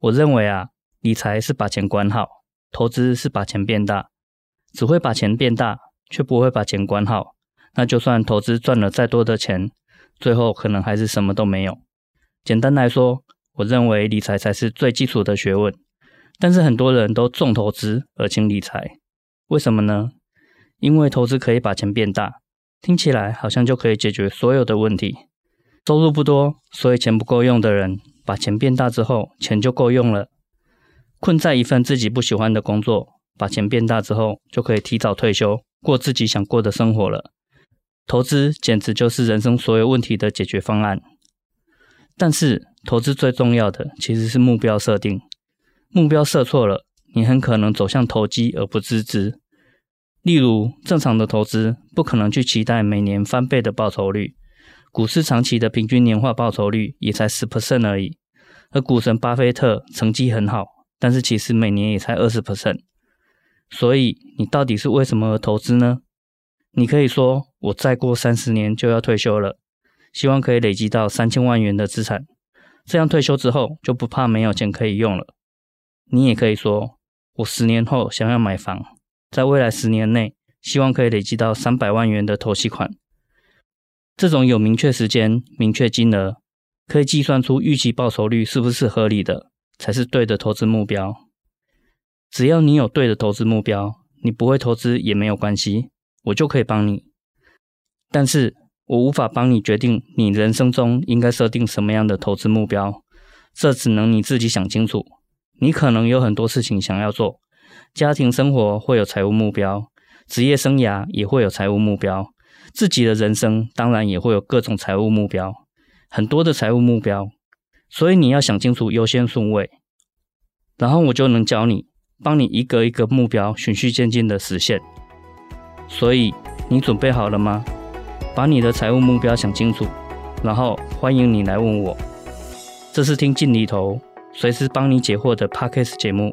我认为啊，理财是把钱管好，投资是把钱变大。只会把钱变大，却不会把钱管好，那就算投资赚了再多的钱。最后可能还是什么都没有。简单来说，我认为理财才是最基础的学问。但是很多人都重投资而轻理财，为什么呢？因为投资可以把钱变大，听起来好像就可以解决所有的问题。收入不多，所以钱不够用的人，把钱变大之后，钱就够用了。困在一份自己不喜欢的工作，把钱变大之后，就可以提早退休，过自己想过的生活了。投资简直就是人生所有问题的解决方案，但是投资最重要的其实是目标设定。目标设错了，你很可能走向投机而不自知。例如，正常的投资不可能去期待每年翻倍的报酬率，股市长期的平均年化报酬率也才十 percent 而已。而股神巴菲特成绩很好，但是其实每年也才二十 percent。所以，你到底是为什么而投资呢？你可以说，我再过三十年就要退休了，希望可以累积到三千万元的资产，这样退休之后就不怕没有钱可以用了。你也可以说，我十年后想要买房，在未来十年内希望可以累积到三百万元的头期款。这种有明确时间、明确金额，可以计算出预期报酬率是不是合理的，才是对的投资目标。只要你有对的投资目标，你不会投资也没有关系。我就可以帮你，但是我无法帮你决定你人生中应该设定什么样的投资目标，这只能你自己想清楚。你可能有很多事情想要做，家庭生活会有财务目标，职业生涯也会有财务目标，自己的人生当然也会有各种财务目标，很多的财务目标，所以你要想清楚优先顺位，然后我就能教你，帮你一个一个目标循序渐进的实现。所以，你准备好了吗？把你的财务目标想清楚，然后欢迎你来问我。这是听进里头，随时帮你解惑的 Podcast 节目。